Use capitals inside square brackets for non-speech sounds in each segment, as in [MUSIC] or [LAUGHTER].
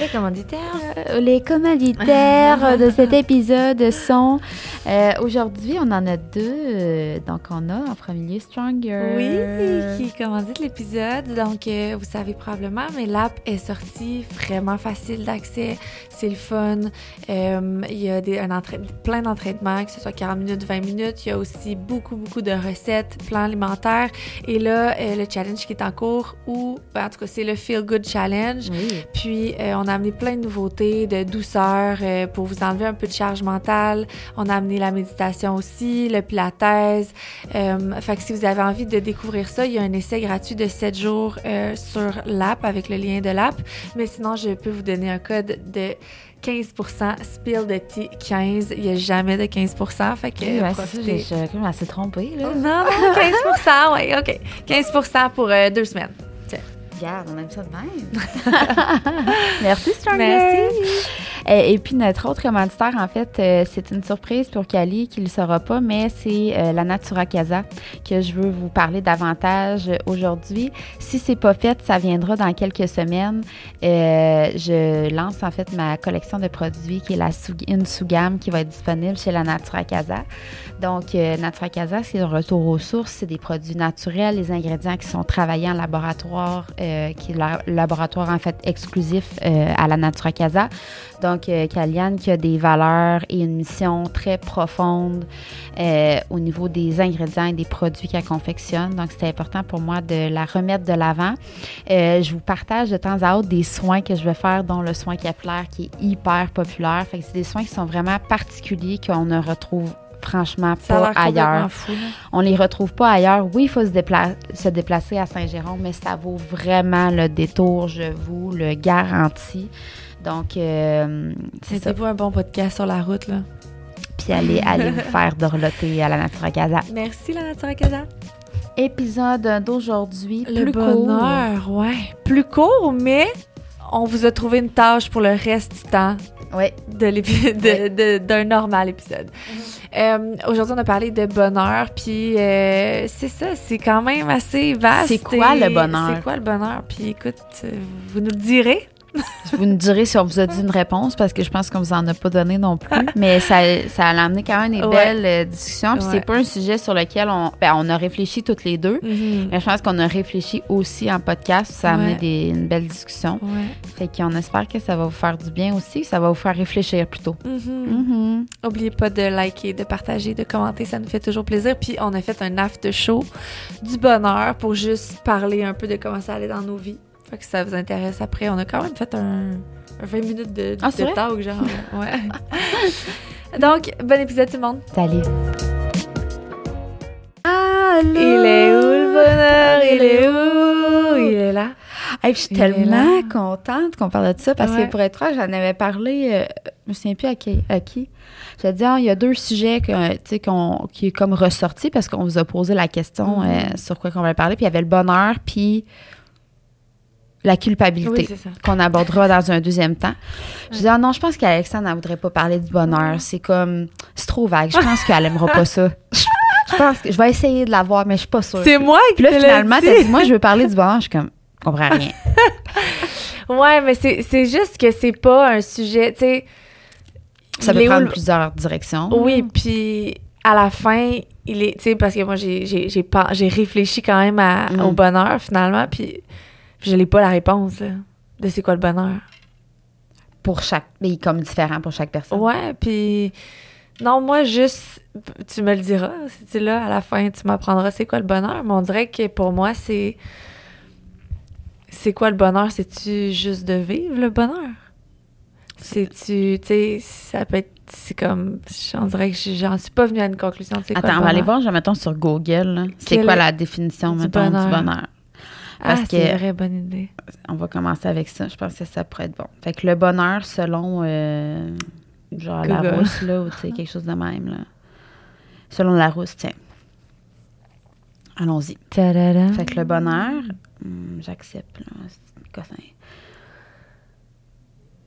Les commanditaires. Euh, les commanditaires de cet épisode sont euh, aujourd'hui, on en a deux. euh, donc, on a en premier lieu Stronger. Oui, qui commandite l'épisode. Donc, euh, vous savez probablement, mais l'app est sortie vraiment facile d'accès. C'est le fun. Euh, il y a des, un plein d'entraînements, que ce soit 40 minutes, 20 minutes. Il y a aussi beaucoup, beaucoup de recettes, plans alimentaires. Et là, euh, le challenge qui est en cours, ou ben, en tout cas, c'est le Feel Good Challenge. Oui. Puis, euh, on a amené plein de nouveautés, de douceur pour vous enlever un peu de charge mentale. On a amené la méditation aussi, le pilates. Fait que si vous avez envie de découvrir ça, il y a un essai gratuit de 7 jours sur l'app avec le lien de l'app. Mais sinon, je peux vous donner un code de 15% Spill the Tea 15. Il n'y a jamais de 15%. Fait que Oui, ouais, c'est ça, profitez. je je assez trompée. Là. Non, non, 15%, oui, OK. 15% pour euh, deux semaines. Regarde, on aime ça de même. [LAUGHS] Merci, Stronger. Merci. Et, et puis, notre autre commanditaire, en fait, euh, c'est une surprise pour Kali qui ne le saura pas, mais c'est euh, la Natura Casa que je veux vous parler davantage aujourd'hui. Si c'est pas fait, ça viendra dans quelques semaines. Euh, je lance, en fait, ma collection de produits qui est la une sous-gamme qui va être disponible chez la Natura Casa. Donc, Natura Casa, c'est le retour aux sources. C'est des produits naturels, les ingrédients qui sont travaillés en laboratoire, euh, qui est le laboratoire, en fait, exclusif euh, à la Natura Casa. Donc, euh, qui a des valeurs et une mission très profonde euh, au niveau des ingrédients et des produits qu'elle confectionne. Donc, c'était important pour moi de la remettre de l'avant. Euh, je vous partage de temps à autre des soins que je vais faire, dont le soin capillaire qui est hyper populaire. Fait que c'est des soins qui sont vraiment particuliers qu'on ne retrouve franchement pas ailleurs. fou. On les retrouve pas ailleurs. Oui, il faut se, dépla- se déplacer à Saint-Jérôme, mais ça vaut vraiment le détour, je vous le garantis. Donc, euh, c'est ça. Mettez-vous un bon podcast sur la route, là. Puis allez, allez vous faire [LAUGHS] dorloter à la Natura Casa. Merci, la Nature Casa. Épisode d'aujourd'hui, plus court. bonheur, ouais. Plus court, mais on vous a trouvé une tâche pour le reste du temps Oui, de l'épi- [LAUGHS] de- de- d'un normal épisode. Euh, Aujourd'hui, on a parlé de bonheur, puis euh, c'est ça, c'est quand même assez vaste. C'est quoi et- le bonheur? C'est quoi le bonheur? Puis écoute, euh, vous nous le direz. [LAUGHS] vous nous direz si on vous a dit une réponse parce que je pense qu'on vous en a pas donné non plus. [LAUGHS] Mais ça, ça a amené quand même des Ouais. belles euh, discussions. Puis Ouais. c'est pas un sujet sur lequel on, ben, on a réfléchi toutes les deux. Mhm. Mais je pense qu'on a réfléchi aussi en podcast. Ça a amené Ouais. des, une belle discussion. Fait qu'on espère que ça va vous faire du bien aussi. Ça va vous faire réfléchir plutôt. Mhm. Mhm. Oubliez pas de liker, de partager, de commenter, ça nous fait toujours plaisir. Puis on a fait un after show du bonheur pour juste parler un peu de comment ça allait dans nos vies. Fait que ça vous intéresse après, on a quand même fait un, un 20 minutes de, Ah, de talk, genre. [LAUGHS] Ouais. Donc, bon épisode tout le monde. Salut. Allô? Il est où le bonheur? Il est où? Il est là. Hey, je suis Il tellement contente qu'on parle de ça parce Ouais. que pour être franc, j'en avais parlé, euh, je me souviens plus à qui. À qui. J'ai dit, ah, il y a deux sujets que, qu'on- qui est comme ressorti parce qu'on vous a posé la question Mhm. euh, sur quoi qu'on va parler. Puis il y avait le bonheur, puis la culpabilité Oui, qu'on abordera dans un deuxième temps. Je dis, ah non, je pense qu'Alexandre ne voudrait pas parler du bonheur. C'est comme, c'est trop vague. Je pense qu'elle aimera pas ça. Je, pense que je vais essayer de la voir, mais je suis pas sûre. C'est moi qui Puis là, finalement, dit. t'as dit, moi, je veux parler du bonheur. Je suis comme, je comprends rien. [LAUGHS] Ouais, mais c'est juste que c'est pas un sujet, tu sais. Ça peut où prendre plusieurs directions. Oui, puis à la fin, il est, tu sais, parce que moi, j'ai réfléchi quand même à- Mm. au bonheur, finalement, puis je n'ai pas la réponse, là, de c'est quoi le bonheur. Pour chaque. Mais comme différent pour chaque personne. Ouais, puis non, moi, juste, tu me le diras, si tu là, à la fin, tu m'apprendras c'est quoi le bonheur, mais on dirait que pour moi, c'est... C'est quoi le bonheur? C'est-tu juste de vivre le bonheur? C'est-tu, tu sais, ça peut être, c'est comme, on dirait que j'en suis pas venue à une conclusion quoi Attends, on va aller voir, je mettons, sur Google. C'est quoi la définition, du mettons, bonheur? du bonheur? Ah, Parce c'est que- vrai, bonne idée. On va commencer avec ça. Je pense que ça pourrait être bon. Fait que le bonheur, selon, euh, genre, la rousse, là, ou tu sais, quelque chose de même, là. Selon la rousse, tiens. Allons-y. Fait que le bonheur, hum, j'accepte, là. C'est cossin.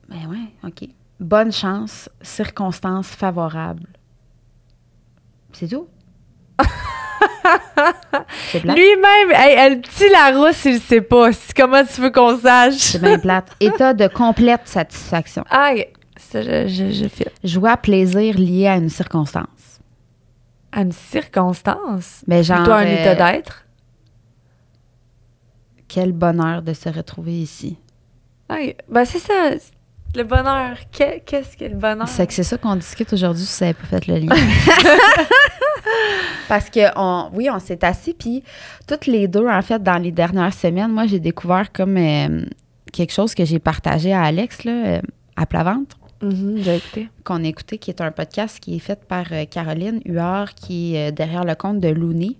Ben ouais, OK. Bonne chance, circonstances favorables. C'est tout? Lui-même, hey, elle petit Larousse, il sait pas. Comment tu veux qu'on sache? C'est bien plate. [LAUGHS] État de complète satisfaction. Aïe, ça, je, je, je. Joie, plaisir lié à une circonstance. À une circonstance? Mais genre, Plutôt un euh, état d'être? Quel bonheur de se retrouver ici. Aïe, ben c'est ça. Le bonheur. Que- Qu'est-ce que le bonheur? C'est que c'est ça qu'on discute aujourd'hui si vous n'avez pas fait le lien. [LAUGHS] Parce que, on, oui, on s'est assis, puis toutes les deux, en fait, dans les dernières semaines, moi, j'ai découvert comme euh, quelque chose que j'ai partagé à Alex, là, euh, à plat ventre, j'ai écouté. qu'on a écouté, qui est un podcast qui est fait par euh, Caroline Huard, qui est euh, derrière le compte de Looney.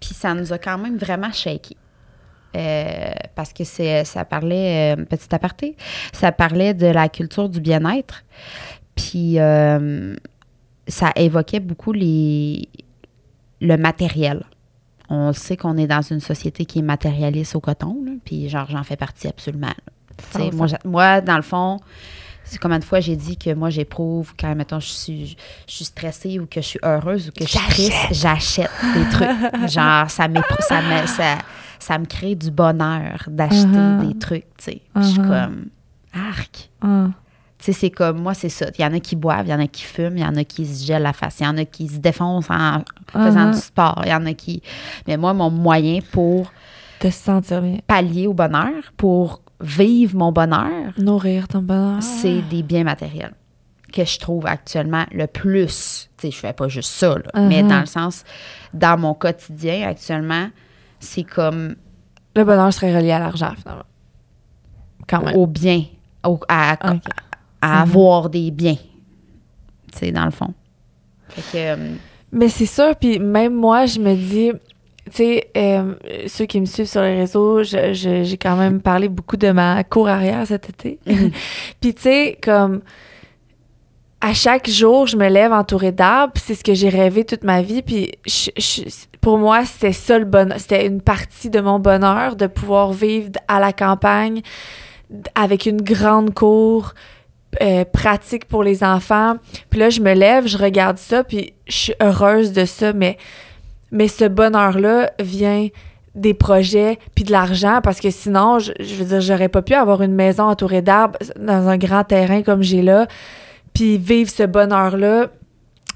Puis ça nous a quand même vraiment shaké. Euh, parce que c'est, ça parlait, euh, petit aparté, ça parlait de la culture du bien-être. Puis euh, ça évoquait beaucoup les, le matériel. On sait qu'on est dans une société qui est matérialiste au coton, là, puis genre, j'en fais partie absolument. là. Tu sais, 100%. moi, moi, dans le fond, c'est combien de fois j'ai dit que moi, j'éprouve quand, mettons, je suis, je suis stressée ou que je suis heureuse ou que je suis triste, j'achète des trucs. [LAUGHS] Genre, ça, ça, me, ça, ça me crée du bonheur d'acheter Mhm. des trucs, tu sais. Je suis Mhm. comme, arc. Hum. Tu sais, c'est comme, moi, c'est ça. Il y en a qui boivent, il y en a qui fument, il y en a qui se gèlent la face, il y en a qui se défoncent en faisant Mhm. du sport, il y en a qui... Mais moi, mon moyen pour De se sentir bien. pallier au bonheur, pour vivre mon bonheur, Nourrir ton bonheur. c'est des biens matériels que je trouve actuellement le plus. Tu sais, je fais pas juste ça, là, mais Mhm. dans le sens, dans mon quotidien actuellement, c'est comme Le bonheur serait relié à l'argent, finalement. Quand même. au bien, au- à, à- Ok. à Mhm. avoir des biens, tu sais, dans le fond. Fait que, euh, Mais c'est sûr, puis même moi, je me dis, tu sais, euh, ceux qui me suivent sur les réseaux, j'ai quand même parlé beaucoup de ma cour arrière cet été. Mhm. [LAUGHS] puis tu sais, comme à chaque jour, je me lève entourée d'arbres, c'est ce que j'ai rêvé toute ma vie, puis je- je- pour moi, c'était ça le bonheur, c'était une partie de mon bonheur de pouvoir vivre à la campagne avec une grande cour, euh, pratique pour les enfants. Puis là, je me lève, je regarde ça, puis je suis heureuse de ça, mais, mais ce bonheur-là vient des projets puis de l'argent parce que sinon, je, je veux dire, j'aurais pas pu avoir une maison entourée d'arbres dans un grand terrain comme j'ai là, puis vivre ce bonheur-là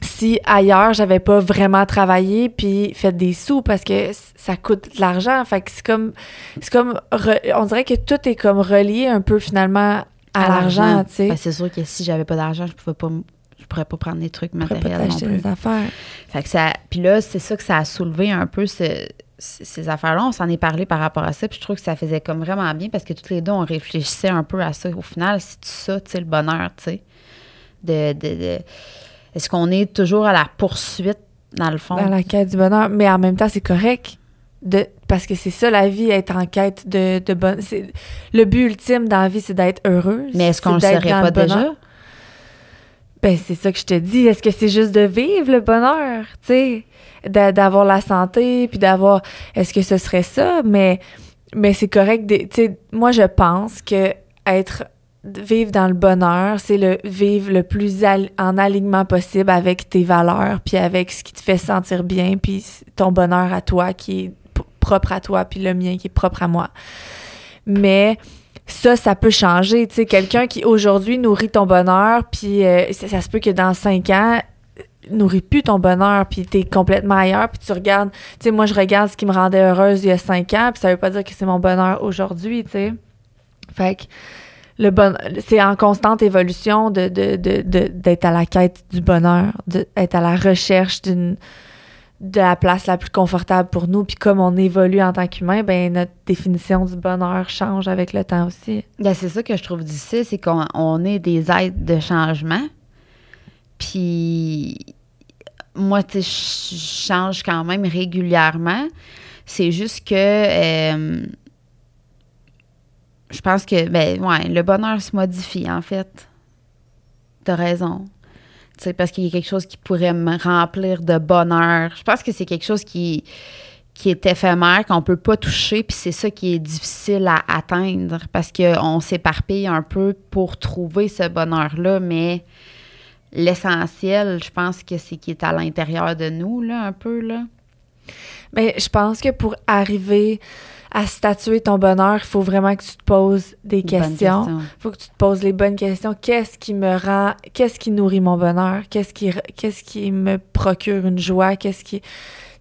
si ailleurs j'avais pas vraiment travaillé puis fait des sous parce que ça coûte de l'argent. Fait que c'est comme c'est comme re- on dirait que tout est comme relié un peu finalement à, l'argent. tu sais. Ben, c'est sûr que si j'avais pas d'argent, je pouvais pas pourrais pas prendre des trucs pourrait pas matériels non plus. des affaires. Fait que ça puis là, c'est ça que ça a soulevé un peu ce- ces affaires-là, on s'en est parlé par rapport à ça, puis je trouve que ça faisait comme vraiment bien parce que toutes les deux, on réfléchissait un peu à ça. Au final, c'est ça, tu sais, le bonheur, tu sais. De, de, de- Est-ce qu'on est toujours à la poursuite, dans le fond? Dans la quête du bonheur. Mais en même temps, c'est correct. De, parce que c'est ça, la vie, être en quête de, de bonheur. Le but ultime dans la vie, c'est d'être heureuse. Mais est-ce qu'on le d'être saurait dans pas déjà? Ben, c'est ça que je te dis. Est-ce que c'est juste de vivre le bonheur, tu sais? D'a- D'avoir la santé, puis d'avoir... Est-ce que ce serait ça? Mais, mais c'est correct. Tu sais, moi, je pense que être vivre dans le bonheur, c'est le vivre le plus en alignement possible avec tes valeurs, puis avec ce qui te fait sentir bien, puis ton bonheur à toi qui est propre à toi, puis le mien qui est propre à moi. Mais ça, ça peut changer. Tu sais, quelqu'un qui aujourd'hui nourrit ton bonheur, puis euh, ça, se peut que dans cinq ans, euh, nourrit plus ton bonheur, puis t'es complètement ailleurs, puis tu regardes, tu sais, moi, je regarde ce qui me rendait heureuse il y a cinq ans, puis ça veut pas dire que c'est mon bonheur aujourd'hui, tu sais. Fait que le bon, c'est en constante évolution de, de, de, de- d'être à la quête du bonheur, d'être à la recherche d'une de la place la plus confortable pour nous. Puis comme on évolue en tant qu'humain, ben notre définition du bonheur change avec le temps aussi. Ben, c'est ça que je trouve difficile, c'est qu'on on est des êtres de changement. Puis moi, tu sais, je change quand même régulièrement. C'est juste que euh, je pense que ben ouais, le bonheur se modifie en fait. T'as raison. Parce qu'il y a quelque chose qui pourrait me remplir de bonheur. Je pense que c'est quelque chose qui qui est éphémère, qu'on peut pas toucher, puis c'est ça qui est difficile à atteindre parce qu'on s'éparpille un peu pour trouver ce bonheur-là, mais l'essentiel, je pense que c'est qui est à l'intérieur de nous, là, un peu, là. Mais je pense que pour arriver à statuer ton bonheur, il faut vraiment que tu te poses des questions. Il faut que tu te poses les bonnes questions. Qu'est-ce qui me rend, qu'est-ce qui nourrit mon bonheur? Qu'est-ce qui, qu'est-ce qui me procure une joie? Qu'est-ce qui, tu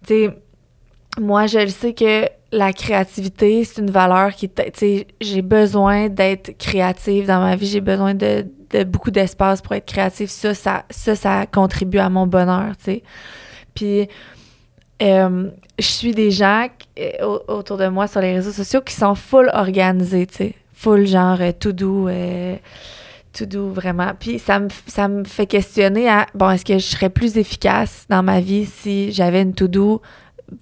sais, moi, je le sais que la créativité, c'est une valeur qui, tu sais, j'ai besoin d'être créative dans ma vie. J'ai besoin de, de beaucoup d'espace pour être créative. Ça, ça, ça, ça contribue à mon bonheur, tu sais. Puis, euh, je suis des gens autour de moi sur les réseaux sociaux qui sont full organisés, tu sais. Full genre euh, tout doux, tout doux vraiment. Puis ça me, ça me fait questionner à, bon, est-ce que je serais plus efficace dans ma vie si j'avais une tout doux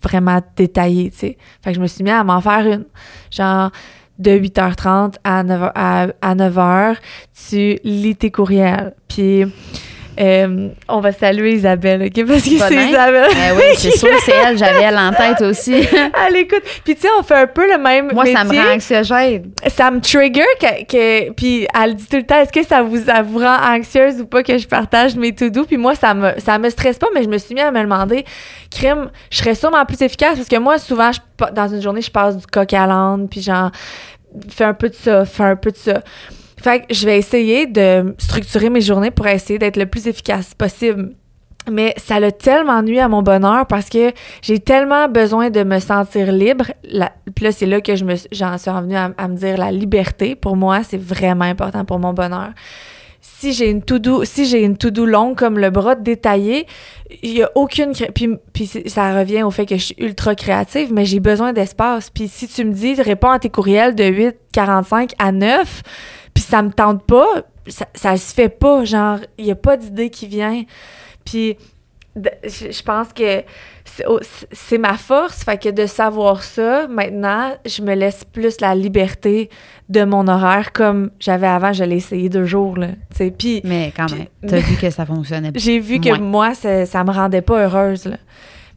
vraiment détaillée, tu sais. Fait que je me suis mis à m'en faire une. Genre, de 8h30 à 9h, à 9h tu lis tes courriels. Puis euh, on va saluer Isabelle, OK? Parce que c'est Isabelle. Eh oui, c'est [LAUGHS] sûr, c'est elle. J'avais elle en tête aussi. [LAUGHS] elle écoute. Puis, tu sais, on fait un peu le même. Moi, ça me rend anxiogène. Ça me trigger. Que, puis, elle dit tout le temps est-ce que ça vous, vous rend anxieuse ou pas que je partage mes tout doux? Puis, moi, ça me, ça me stresse pas, mais je me suis mis à me demander crime, je serais sûrement plus efficace parce que moi, souvent, je, dans une journée, je passe du coq à l'âne, puis genre, fais un peu de ça, fais un peu de ça. Fait que je vais essayer de structurer mes journées pour essayer d'être le plus efficace possible. Mais ça l'a tellement nuit à mon bonheur parce que j'ai tellement besoin de me sentir libre. puis là, c'est là que je me, j'en suis revenue à, me dire la liberté. Pour moi, c'est vraiment important pour mon bonheur. Si j'ai une to-do, si j'ai une to-do longue comme le bras détaillé, il y a aucune puis, puis ça revient au fait que je suis ultra créative, mais j'ai besoin d'espace. Puis si tu me dis réponds à tes courriels de 8:45 à 9, puis ça me tente pas, ça, ça se fait pas. Genre, il y a pas d'idée qui vient. Puis je pense que c'est ma force, fait que de savoir ça, maintenant, je me laisse plus la liberté de mon horaire comme j'avais avant, je l'ai essayé deux jours, là, puis... Mais quand même, t'as [LAUGHS] vu que ça fonctionnait J'ai vu que moi, ça, ça me rendait pas heureuse, là.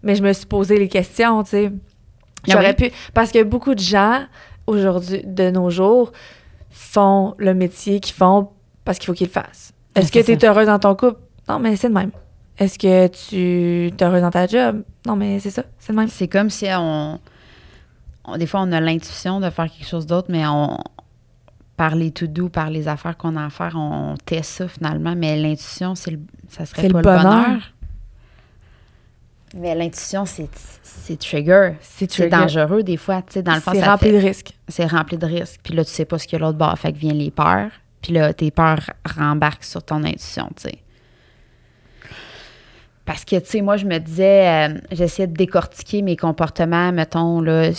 Mais je me suis posé les questions, tu sais. Ah J'aurais pu... Parce que beaucoup de gens, aujourd'hui, de nos jours, font le métier qu'ils font parce qu'il faut qu'ils le fassent. Est-ce que tu es heureuse dans ton couple? Non, mais c'est le même. Est-ce que tu es heureuse dans ta job? Non, mais c'est ça, c'est le même. C'est comme si on, Des fois, on a l'intuition de faire quelque chose d'autre, mais on. Par les tout doux, par les affaires qu'on a à faire, on, teste ça finalement. Mais l'intuition, c'est le, ça serait pas le bonheur. Mais l'intuition, c'est trigger. C'est dangereux des fois. Dans le c'est rempli de risques. C'est rempli de risques. Puis là, tu sais pas ce que l'autre bord fait que vient les peurs. Puis là, tes peurs rembarquent sur ton intuition, tu sais. Parce que, tu sais, moi, je me disais, euh, j'essayais de décortiquer mes comportements, mettons, là,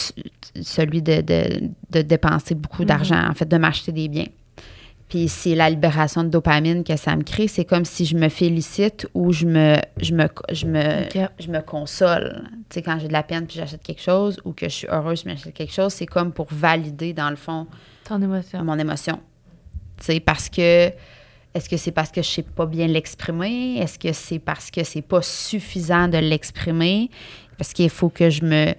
celui de, de, dépenser beaucoup mm-hmm. d'argent, en fait, de m'acheter des biens. Puis c'est la libération de dopamine que ça me crée. C'est comme si je me félicite ou je me, je me, je me, je me console. Tu sais, quand j'ai de la peine puis j'achète quelque chose ou que je suis heureuse puis j'achète quelque chose, c'est comme pour valider, dans le fond, Ton émotion. mon émotion. Tu sais, parce que est-ce que c'est parce que je sais pas bien l'exprimer? Est-ce que c'est parce que c'est pas suffisant de l'exprimer? Parce qu'il faut que je me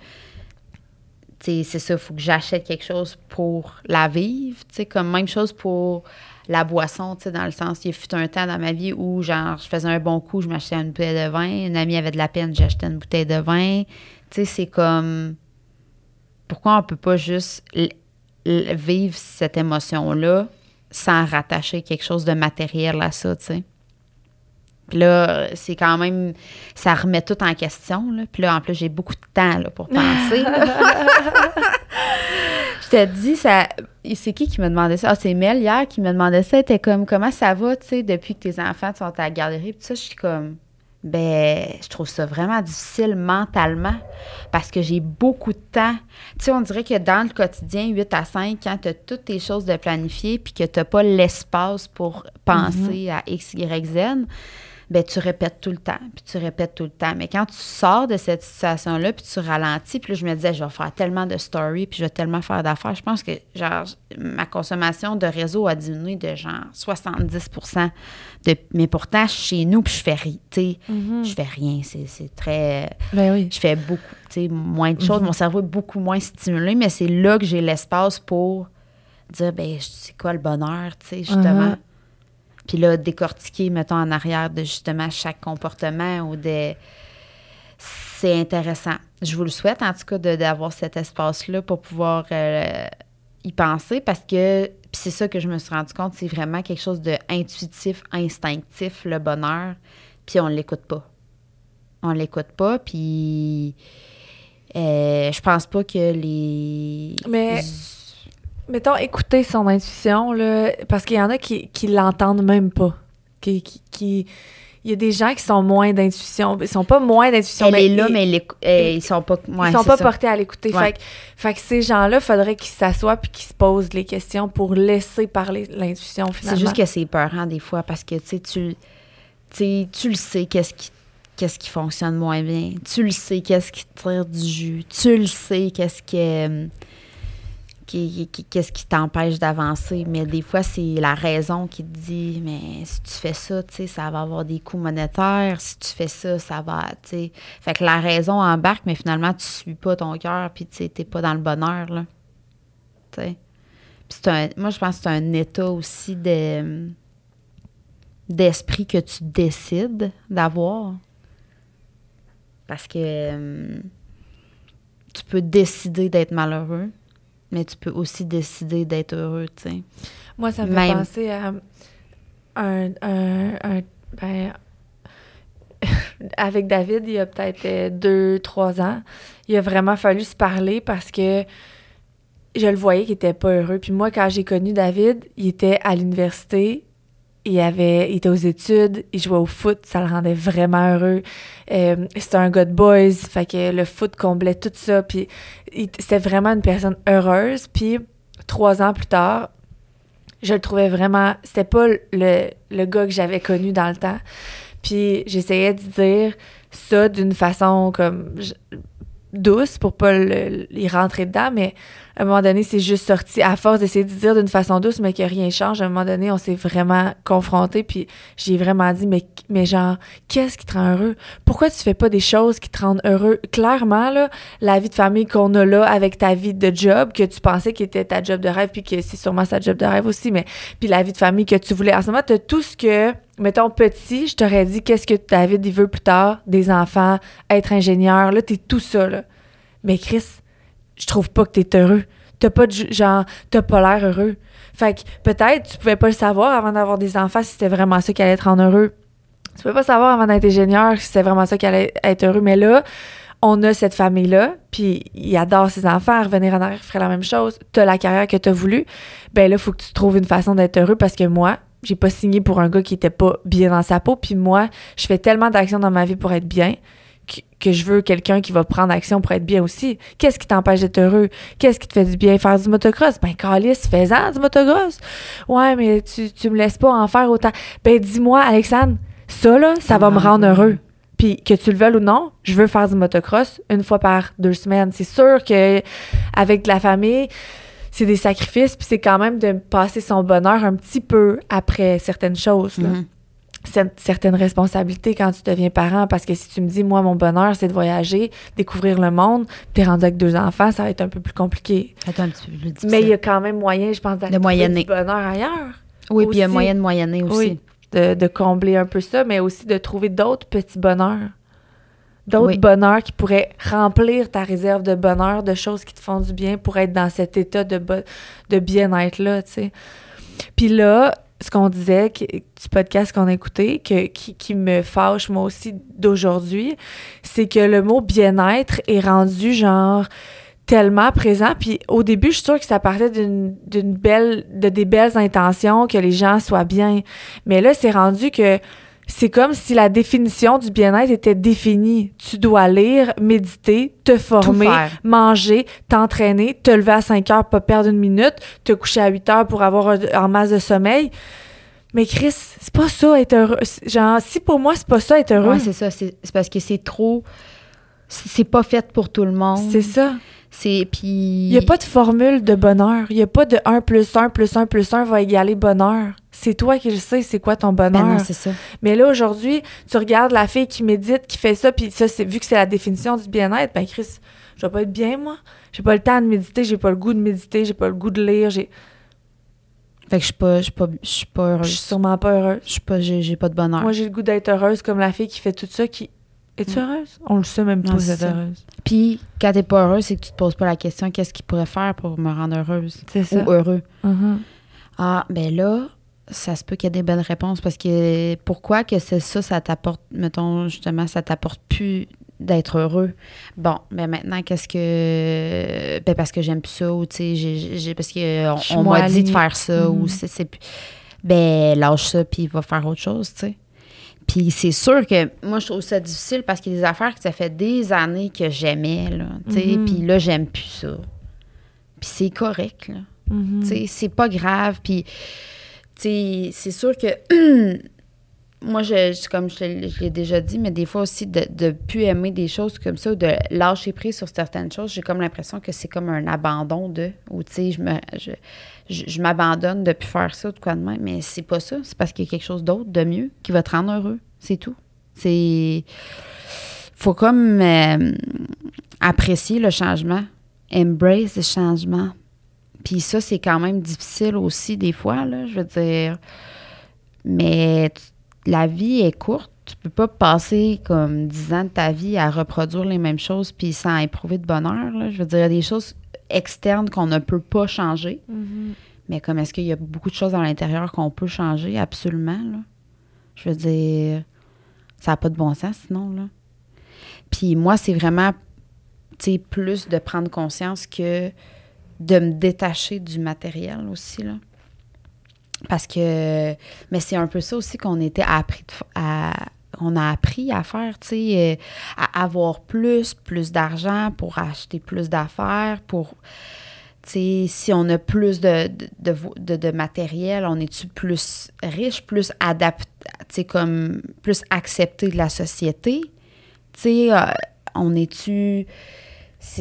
c'est ça, il faut que j'achète quelque chose pour la vivre. Comme même chose pour la boisson, dans le sens, il eu un temps dans ma vie où, genre, je faisais un bon coup, je m'achetais une bouteille de vin. Une amie avait de la peine, j'achetais une bouteille de vin. C'est comme. Pourquoi on peut pas juste vivre cette émotion-là sans rattacher quelque chose de matériel à ça? Puis là, c'est quand même. Ça remet tout en question. Là. Puis là, en plus, j'ai beaucoup de temps là, pour penser. [LAUGHS] je te dis, ça. C'est qui qui me demandait ça? Ah, c'est Mel hier qui me demandait ça. Elle était comme, comment ça va, tu sais, depuis que tes enfants sont à la garderie? Puis ça, je suis comme, ben, je trouve ça vraiment difficile mentalement parce que j'ai beaucoup de temps. Tu sais, on dirait que dans le quotidien, 8 à 5, quand tu as toutes tes choses de planifier puis que tu n'as pas l'espace pour penser mm-hmm. à X, Y, Z, ben tu répètes tout le temps, puis tu répètes tout le temps. Mais quand tu sors de cette situation-là, puis tu ralentis, puis là, je me disais, je vais faire tellement de stories, puis je vais tellement faire d'affaires. Je pense que, genre, ma consommation de réseau a diminué de genre 70 de, Mais pourtant, chez nous, puis je fais rien, tu sais, mm-hmm. je fais rien. C'est très... Ben oui. Je fais beaucoup, tu sais, moins de choses. Mm-hmm. Mon cerveau est beaucoup moins stimulé, mais c'est là que j'ai l'espace pour dire, ben c'est quoi le bonheur, tu sais, justement. Uh-huh. Puis là, décortiquer, mettons, en arrière de justement chaque comportement ou des. c'est intéressant. Je vous le souhaite, en tout cas, d'avoir cet espace-là pour pouvoir euh, y penser parce que c'est ça que je me suis rendu compte, c'est vraiment quelque chose de intuitif, instinctif, le bonheur, puis on l'écoute pas. On l'écoute pas, puis euh, je pense pas que les... Mais, mettons, écouter son intuition, là, parce qu'il y en a qui, qui l'entendent même pas, qui, qui il y a des gens qui sont moins d'intuition. Ils sont pas moins d'intuition. Elle est là, mais ils, sont pas. ils sont pas portés à l'écouter. Fait, que ces gens-là, il faudrait qu'ils s'assoient puis qu'ils se posent les questions pour laisser parler l'intuition finalement. C'est juste que c'est peurant des fois parce que tu tu, tu le sais qu'est-ce qui qu'est-ce qui fonctionne moins bien. Tu le sais qu'est-ce qui tire du jus. Tu le sais qu'est-ce qui est qu'est-ce qui t'empêche d'avancer? Mais des fois, c'est la raison qui te dit, mais si tu fais ça, tu sais, ça va avoir des coûts monétaires. Si tu fais ça, ça va, tu sais. Fait que la raison embarque, mais finalement, tu suis pas ton cœur, puis tu n'es pas dans le bonheur, là. Tu sais. Un, moi, je pense que c'est un état aussi de, d'esprit que tu décides d'avoir. Parce que euh, tu peux décider d'être malheureux mais tu peux aussi décider d'être heureux, tu sais. Moi, ça me fait penser à un, un, ben, [LAUGHS] avec David, il y a peut-être euh, deux, trois ans, il a vraiment fallu se parler parce que je le voyais qu'il était pas heureux. Puis moi, quand j'ai connu David, il était à l'université, il, avait, il était aux études, il jouait au foot, ça le rendait vraiment heureux. Euh, c'était un gars de boys, fait que le foot comblait tout ça. Puis c'était vraiment une personne heureuse. Puis trois ans plus tard, je le trouvais vraiment. C'était pas le, le gars que j'avais connu dans le temps. Puis j'essayais de dire ça d'une façon comme douce pour pas y rentrer dedans, mais à un moment donné, c'est juste sorti à force d'essayer de dire d'une façon douce, mais que rien change. À un moment donné, on s'est vraiment confronté, puis j'ai vraiment dit, mais, mais genre, qu'est-ce qui te rend heureux? Pourquoi tu fais pas des choses qui te rendent heureux? Clairement, là, la vie de famille qu'on a là avec ta vie de job, que tu pensais qui était ta job de rêve, puis que c'est sûrement sa job de rêve aussi, mais puis la vie de famille que tu voulais. En ce moment, tu tout ce que mettons petit, je t'aurais dit qu'est-ce que David il veut plus tard, des enfants, être ingénieur, là t'es tout ça. Mais Chris, je trouve pas que t'es heureux. T'as pas de genre, t'as pas l'air heureux. Fait que peut-être tu pouvais pas le savoir avant d'avoir des enfants si c'était vraiment ça qui allait être en heureux. Tu pouvais pas savoir avant d'être ingénieur si c'était vraiment ça qui allait être heureux. Mais là, on a cette famille-là, puis il adore ses enfants, revenir en arrière, ferait la même chose. T'as la carrière que t'as voulu. Ben là, faut que tu trouves une façon d'être heureux parce que moi, j'ai pas signé pour un gars qui était pas bien dans sa peau. Puis moi, je fais tellement d'actions dans ma vie pour être bien que je veux quelqu'un qui va prendre action pour être bien aussi. Qu'est-ce qui t'empêche d'être heureux? Qu'est-ce qui te fait du bien? Faire du motocross? Ben, Calice, fais-en du motocross. Ouais, mais tu, tu me laisses pas en faire autant. Ben, dis-moi, Alexandre, ça, là, ça va me rendre heureux. Puis que tu le veuilles ou non, je veux faire du motocross une fois par deux semaines. C'est sûr que avec la famille, c'est des sacrifices, puis c'est quand même de passer son bonheur un petit peu après certaines choses. Là. Mm-hmm certaines responsabilités quand tu deviens parent parce que si tu me dis moi mon bonheur c'est de voyager, découvrir le monde, tu es rendu avec deux enfants, ça va être un peu plus compliqué. un petit peu plus Mais il y a quand même moyen, je pense, d'avoir du bonheur ailleurs. Oui, puis il y a moyen de moyenner aussi. Oui, de, combler un peu ça, mais aussi de trouver d'autres petits bonheurs. D'autres bonheurs qui pourraient remplir ta réserve de bonheur, de choses qui te font du bien pour être dans cet état de, de bien-être-là, tu sais. Puis là, ce qu'on disait du podcast qu'on a écouté, que, qui, me fâche moi aussi d'aujourd'hui, c'est que le mot bien-être est rendu genre tellement présent. Puis au début, je suis sûre que ça partait d'une belle, de des belles intentions, que les gens soient bien. Mais là, c'est rendu que c'est comme si la définition du bien-être était définie. Tu dois lire, méditer, te former, manger, t'entraîner, te lever à 5 heures, pas perdre une minute, te coucher à 8 heures pour avoir en masse de sommeil. Mais Chris, c'est pas ça être heureux. Genre, si pour moi, c'est pas ça être heureux. Ouais, c'est ça. C'est parce que c'est trop. C'est pas fait pour tout le monde. C'est ça. C'est puis. Il y a pas de formule de bonheur. Il y a pas de 1 plus 1 plus 1 plus 1 va égaler bonheur. C'est toi qui le sais, c'est quoi ton bonheur. Ben non, c'est ça. Mais là, aujourd'hui, tu regardes la fille qui médite, qui fait ça, puis ça, c'est vu que c'est la définition du bien-être, ben Chris, je vais pas être bien, moi. J'ai pas le temps de méditer, j'ai pas le goût de méditer, j'ai pas le goût de lire, j'ai. Fait que je suis pas, je suis pas, je suis pas heureuse. Je suis sûrement pas heureuse. Je suis pas, j'ai, pas de bonheur. Moi, j'ai le goût d'être heureuse comme la fille qui fait tout ça, qui Es-tu heureuse? On le sait même pas Non, si t'es heureuse. Puis, quand t'es pas heureuse, c'est que tu te poses pas la question qu'est-ce qu'il pourrait faire pour me rendre heureuse C'est ça. ou heureux? Mhm. Ah, ben là, ça se peut qu'il y ait des bonnes réponses parce que pourquoi que c'est ça, ça t'apporte, mettons, justement, ça t'apporte plus d'être heureux? Bon, ben maintenant, qu'est-ce que. Ben parce que j'aime plus ça ou, tu sais, parce qu'on on m'a dit de faire ça ou Mhm. c'est. Ben, lâche ça puis va faire autre chose, tu sais. Puis c'est sûr que moi, je trouve ça difficile parce qu'il y a des affaires que ça fait des années que j'aimais, là, tu sais, Mhm. puis là, j'aime plus ça. Puis c'est correct, là. Mhm. Tu sais, c'est pas grave. Puis, c'est sûr que. [CLEARS THROAT] moi, je, je- comme je, je l'ai déjà dit, mais des fois aussi, de ne plus aimer des choses comme ça ou de lâcher prise sur certaines choses, j'ai comme l'impression que c'est comme un abandon de. Ou, tu sais, je me. Je, je, m'abandonne de plus faire ça, de quoi de même. Mais c'est pas ça. C'est parce qu'il y a quelque chose d'autre, de mieux, qui va te rendre heureux. C'est tout. C'est. Faut comme euh, apprécier le changement. Embrace le changement. Puis ça, c'est quand même difficile aussi des fois, là, je veux dire. Mais tu- la vie est courte. Tu peux pas passer comme 10 ans de ta vie à reproduire les mêmes choses puis sans éprouver de bonheur. Là. Je veux dire, il y a des choses externes qu'on ne peut pas changer. Mhm. Mais comme est-ce qu'il y a beaucoup de choses à l'intérieur qu'on peut changer? Absolument. Là. Je veux dire, ça n'a pas de bon sens sinon. Là. Puis moi, c'est vraiment tu sais, plus de prendre conscience que de me détacher du matériel aussi. Là. Parce que, mais c'est un peu ça aussi qu'on était appris à, on a appris à faire, tu sais, euh, à avoir plus, plus d'argent pour acheter plus d'affaires, pour, tu sais, si on a plus de, de, de, matériel, on est-tu plus riche, plus adapté, comme plus accepté de la société? Tu sais, euh, on est-tu...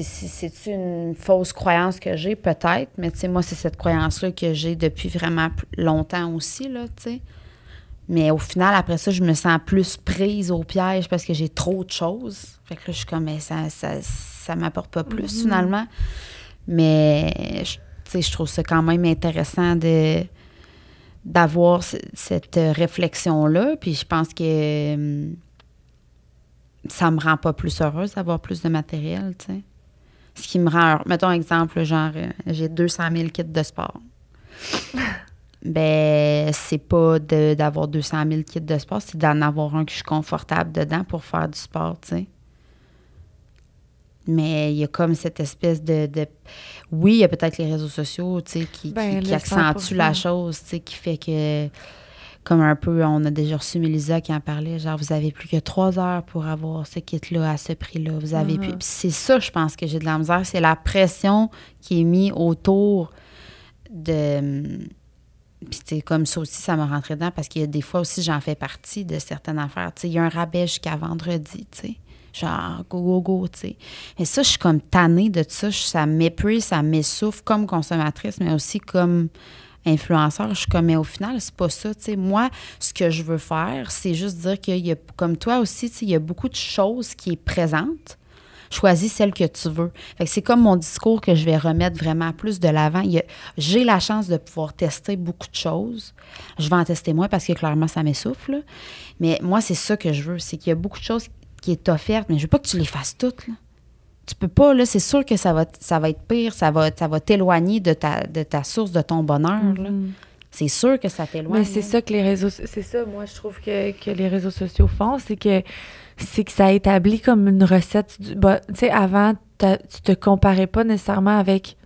c'est- une fausse croyance que j'ai? Peut-être, mais tu sais, moi, c'est cette croyance-là que j'ai depuis vraiment longtemps aussi, là, tu sais. Mais au final, après ça, je me sens plus prise au piège parce que j'ai trop de choses. Fait que là, je suis comme, mais ça, ça, ça m'apporte pas plus, finalement. Mais, tu sais, je trouve ça quand même intéressant de d'avoir ce- cette réflexion-là. Puis je pense que hum, ça me rend pas plus heureuse d'avoir plus de matériel, tu sais. Ce qui me rend... heure- Mettons exemple, genre, euh, j'ai 200 000 kits de sport. [LAUGHS] ben, c'est pas de- d'avoir 200 000 kits de sport, c'est d'en avoir un que je suis confortable dedans pour faire du sport, tu sais. Mais il y a comme cette espèce de... de- Oui, il y a peut-être les réseaux sociaux, tu sais, qui, Ben, qui, qui accentuent la 100%. chose, tu sais, qui fait que... Comme un peu, on a déjà reçu Mélisa qui en parlait, genre, vous avez plus que trois heures pour avoir ce kit-là à ce prix-là. Vous avez plus... Puis c'est ça, je pense, que j'ai de la misère. C'est la pression qui est mise autour de... Puis, tu sais, comme ça aussi, ça m'a rentré dedans parce qu'il y a des fois aussi, j'en fais partie de certaines affaires. Tu sais, il y a un rabais jusqu'à vendredi, tu sais. Genre, go, go, go, tu sais. Et ça, je suis comme tannée de ça. Ça m'épuise, ça m'essouffle comme consommatrice, mais aussi comme influenceur. Je comme, mais au final, c'est pas ça, tu sais. Moi, ce que je veux faire, c'est juste dire qu'il y a, comme toi aussi, il y a beaucoup de choses qui est présentes choisis celle que tu veux. C'est comme mon discours que je vais remettre vraiment plus de l'avant. J'ai la chance de pouvoir tester beaucoup de choses. Je vais en tester moins parce que clairement, ça m'essouffle. Mais moi, c'est ça que je veux. C'est qu'il y a beaucoup de choses qui est offerte, mais je veux pas que tu les fasses toutes. Tu peux pas, là, c'est sûr que ça va, ça va être pire, ça va, ça va t'éloigner de ta, de ta source, de ton bonheur. là. Mhm. C'est sûr que ça t'éloigne. Mais c'est ça que les réseaux c'est ça moi je trouve que, que les réseaux sociaux font c'est que c'est que ça établit comme une recette bah, tu sais avant tu te comparais pas nécessairement avec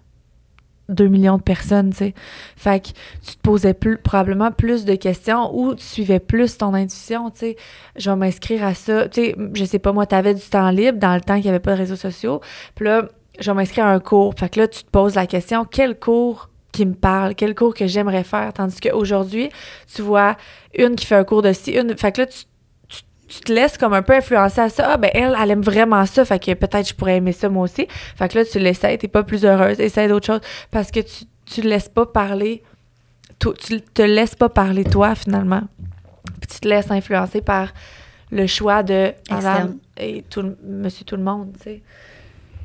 2 millions de personnes, tu sais. Fait que tu te posais probablement plus de questions ou tu suivais plus ton intuition, tu sais. Je vais m'inscrire à ça. Tu sais, je sais pas, moi, t'avais du temps libre dans le temps qu'il n'y avait pas de réseaux sociaux. Puis là, je vais m'inscrire à un cours. Fait que là, tu te poses la question, quel cours qui me parle, quel cours que j'aimerais faire? Tandis qu'aujourd'hui, tu vois une qui fait un cours de ci, une. Fait que là, tu, tu te laisses comme un peu influencer à ça. Ah, ben elle, elle aime vraiment ça. Fait que peut-être je pourrais aimer ça moi aussi. Fait que là, tu l'essayes, t'es pas plus heureuse. Essaye d'autres choses. Parce que tu, tu laisses pas parler. toi- Tu te laisses pas parler toi, finalement. Puis tu te laisses influencer par le choix de madame et tout le, monsieur tout le monde, tu sais.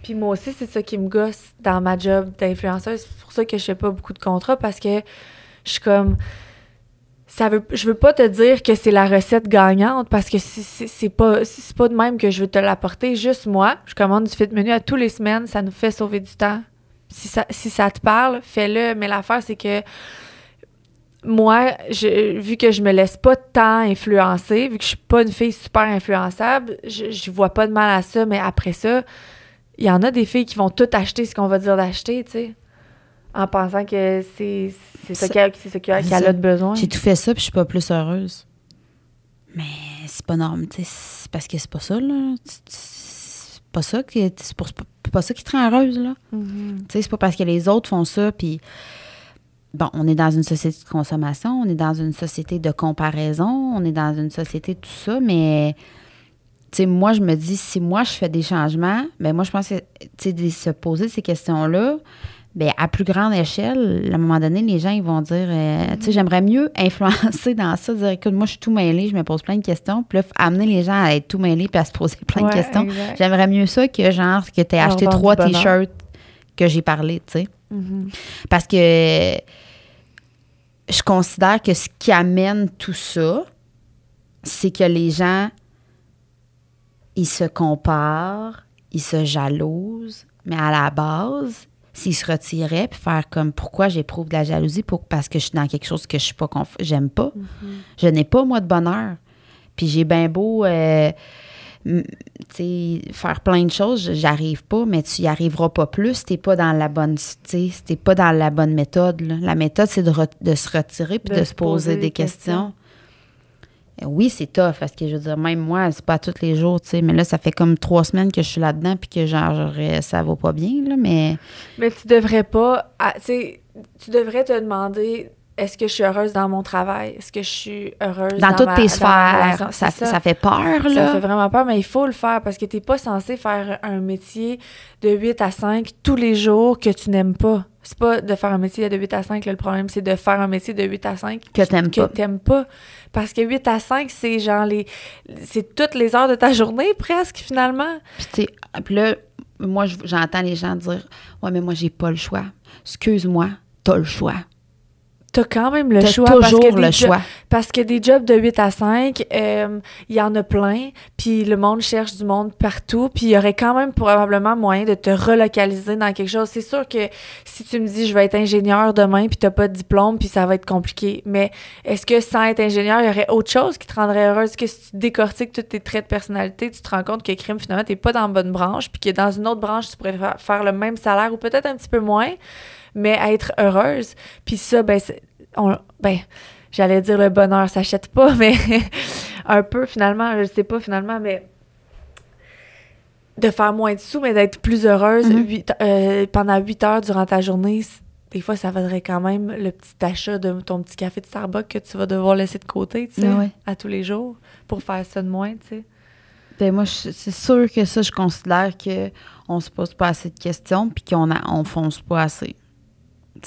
Puis moi aussi, c'est ça qui me gosse dans ma job d'influenceuse. C'est pour ça que je fais pas beaucoup de contrats parce que je suis comme. Ça veut, je veux pas te dire que c'est la recette gagnante parce que c'est pas, c'est pas de même que je veux te l'apporter. Juste moi, je commande du fit menu à tous les semaines, ça nous fait sauver du temps. Si ça, si ça te parle, fais-le. Mais l'affaire, c'est que moi, je, vu que je me laisse pas tant influencer, vu que je suis pas une fille super influençable, je, je vois pas de mal à ça, mais après ça, il y en a des filles qui vont tout acheter ce qu'on va dire d'acheter, tu sais, en pensant que c'est ça qu'elle a de besoin. J'ai tout fait ça, puis je suis pas plus heureuse. Mais c'est pas normal, tu sais, c'est parce que c'est pas ça, là. C'est pas ça, qui, c'est pas, ça qui te rend heureuse, là. Tu sais, c'est pas parce que les autres font ça, puis bon, on est dans une société de consommation, on est dans une société de comparaison, on est dans une société de tout ça, mais tu sais, moi, je me dis, si moi, je fais des changements, ben moi, je pense que, tu sais, de se poser ces questions-là, ben à plus grande échelle, à un moment donné, les gens, ils vont dire, euh, tu sais, j'aimerais mieux influencer dans ça, dire, écoute, moi, je suis tout mêlée, je me pose plein de questions, puis là, amener les gens à être tout mêlés puis à se poser plein de questions. J'aimerais mieux ça que, genre, que tu aies acheté trois T-shirts que j'ai parlé, tu sais. Mm-hmm. Parce que je considère que ce qui amène tout ça, c'est que les gens, ils se comparent, ils se jalousent, mais à la base, s'ils se retiraient puis faire comme pourquoi j'éprouve de la jalousie pour, parce que je suis dans quelque chose que je suis pas j'aime pas. Mm-hmm. Je n'ai pas moi de bonheur. Puis j'ai bien beau euh, faire plein de choses, j'arrive pas, mais tu y arriveras pas plus. T'es pas dans la bonne, t'es pas dans la bonne méthode. La méthode, c'est de, se retirer puis de, se poser, des questions. Oui, c'est tough, parce que je veux dire, même moi, c'est pas tous les jours, tu sais, mais là, ça fait comme trois semaines que je suis là-dedans, puis que genre, ça va pas bien, là, mais... Mais tu devrais pas, ah, tu sais, tu devrais te demander est-ce que je suis heureuse dans mon travail? Est-ce que je suis heureuse dans, toutes tes sphères? Ça, ça, fait peur, là. Ça fait vraiment peur, mais il faut le faire parce que tu n'es pas censé faire un métier de 8 à 5 tous les jours que tu n'aimes pas. C'est pas de faire un métier de 8 à 5, le problème, c'est de faire un métier de 8 à 5 que tu pas. Que pas. Parce que 8 à 5, c'est genre les. C'est toutes les heures de ta journée, presque, finalement. Puis, puis là, moi, j'entends les gens dire Ouais, mais moi, j'ai pas le choix. Excuse-moi, t'as le choix t'as quand même le choix. toujours parce que le choix. Parce que des jobs de 8 à 5, euh, il y en a plein, puis le monde cherche du monde partout, puis il y aurait quand même probablement moyen de te relocaliser dans quelque chose. C'est sûr que si tu me dis je vais être ingénieur demain, puis t'as pas de diplôme, puis ça va être compliqué, mais est-ce que sans être ingénieur, il y aurait autre chose qui te rendrait heureuse? Est-ce que si tu décortiques tous tes traits de personnalité, tu te rends compte que crime, finalement, t'es pas dans la bonne branche, puis que dans une autre branche, tu pourrais faire le même salaire ou peut-être un petit peu moins? Mais être heureuse. Puis ça, ben, on, ben j'allais dire le bonheur s'achète pas, [LAUGHS] mais un peu finalement, je sais pas finalement, mais de faire moins de sous, mais d'être plus heureuse mm-hmm. euh, pendant huit heures durant ta journée, des fois, ça vaudrait quand même le petit achat de ton petit café de Starbucks que tu vas devoir laisser de côté, tu sais, à tous les jours pour faire ça de moins, tu sais. Ben moi, c'est sûr que ça, je considère qu'on se pose pas assez de questions puis qu'on on fonce pas assez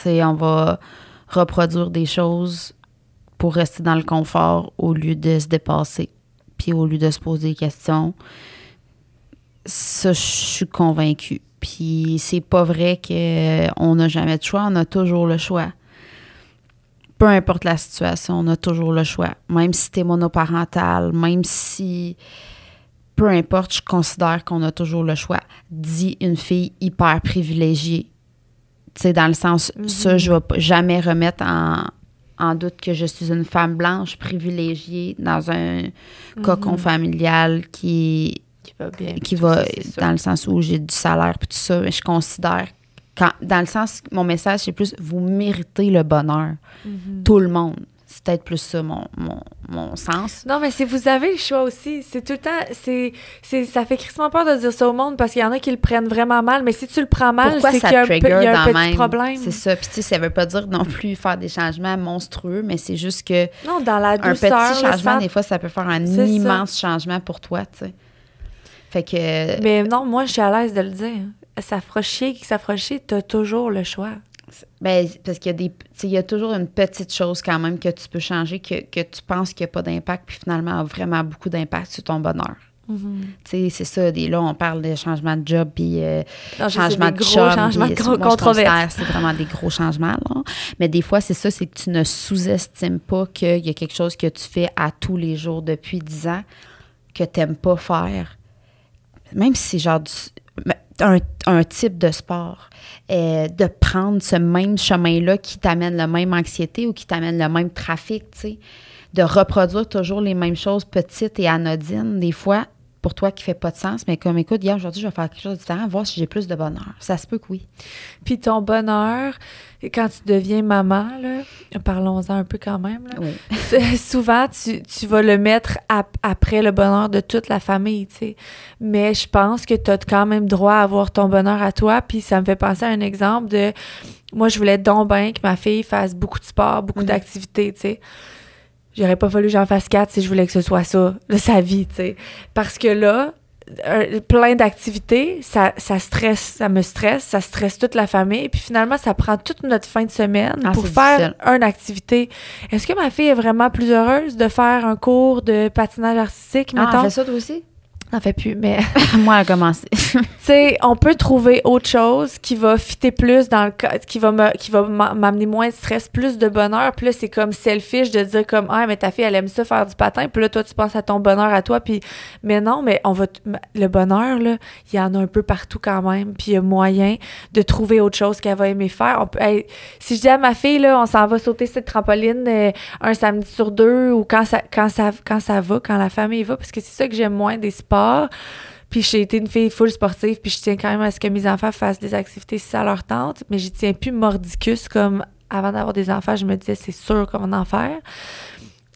on va reproduire des choses pour rester dans le confort au lieu de se dépasser, puis au lieu de se poser des questions. Ça, je suis convaincue. Puis c'est pas vrai qu'on n'a jamais de choix, on a toujours le choix. Peu importe la situation, on a toujours le choix. Même si tu es monoparental, même si. Peu importe, je considère qu'on a toujours le choix. Dit une fille hyper privilégiée sais, dans le sens, ça, mhm. je vais jamais remettre en, doute que je suis une femme blanche privilégiée dans un cocon mhm. familial qui, qui va bien. Qui va, dans le sens où j'ai du salaire puis tout ça. Mais je considère, quand, dans le sens, mon message, c'est plus, vous méritez le bonheur. Mhm. Tout le monde peut-être plus ça mon, mon, sens. Non, mais si vous avez le choix aussi, c'est tout le temps, c'est, c'est, ça fait crissement peur de dire ça au monde parce qu'il y en a qui le prennent vraiment mal, mais si tu le prends mal, c'est qu'il y a un, petit problème. C'est ça, puis tu sais, ça veut pas dire non plus faire des changements monstrueux, mais c'est juste que... Non, dans la douceur, Un petit changement, des fois, ça peut faire un immense changement pour toi, tu sais. Fait que... Mais non, moi, je suis à l'aise de le dire. Ça fera chier, ça fera chier, t'as toujours le choix. Ben, parce qu'il y a des. Il y a toujours une petite chose quand même que tu peux changer, que, tu penses qu'il n'y a pas d'impact, puis finalement a vraiment beaucoup d'impact sur ton bonheur. Mhm. Sais, c'est ça. Des, là, on parle de changement de job, puis euh, sais, changement des de gros puis, de que C'est vraiment des gros changements. Là. Mais des fois, c'est ça, c'est que tu ne sous-estimes pas qu'il y a quelque chose que tu fais à tous les jours depuis 10 ans que tu n'aimes pas faire. Même si c'est genre du- un, un type de sport, euh, de prendre ce même chemin-là qui t'amène la même anxiété ou qui t'amène le même trafic, tu sais, de reproduire toujours les mêmes choses petites et anodines, des fois, pour toi qui fait pas de sens, mais comme écoute, hier, aujourd'hui, je vais faire quelque chose de différent, voir si j'ai plus de bonheur. Ça se peut que oui. Puis ton bonheur, quand tu deviens maman, parlons-en un peu quand même, là. Oui. [LAUGHS] souvent, tu, tu vas le mettre ap- après le bonheur de toute la famille, tu sais. Mais je pense que tu as quand même droit à avoir ton bonheur à toi. Puis ça me fait penser à un exemple de... Moi, je voulais donc bien que ma fille fasse beaucoup de sport, beaucoup Mhm. d'activités, tu sais. J'aurais pas fallu que j'en fasse quatre si je voulais que ce soit ça, de sa vie, tu sais. Parce que là, un- plein d'activités, ça, ça stresse, ça me stresse, ça stresse toute la famille. Puis finalement, ça prend toute notre fin de semaine Ah, pour faire difficile. une activité. Est-ce que ma fille est vraiment plus heureuse de faire un cours de patinage artistique, Ah, mettons? elle fait ça toi aussi? N'en fait plus, mais [LAUGHS] Moi, a commencé. [LAUGHS] tu sais, on peut trouver autre chose qui va fitter plus dans le cas, qui va m'amener moins de stress, plus de bonheur. Puis là, c'est comme selfish de dire comme ah mais ta fille elle aime ça faire du patin. Puis là, toi tu penses à ton bonheur à toi. Puis mais non, mais on va t- le bonheur là, il y en a un peu partout quand même. Puis il y a moyen de trouver autre chose qu'elle va aimer faire. On peut, hey, si je dis à ma fille là, on s'en va sauter cette trampoline euh, un samedi sur deux ou quand ça quand ça quand ça va, quand la famille va, parce que c'est ça que j'aime moins des sports. Puis j'ai été une fille full sportive, puis je tiens quand même à ce que mes enfants fassent des activités si ça leur tente, mais j'y tiens plus mordicus comme avant d'avoir des enfants, je me disais c'est sûr qu'on va en faire.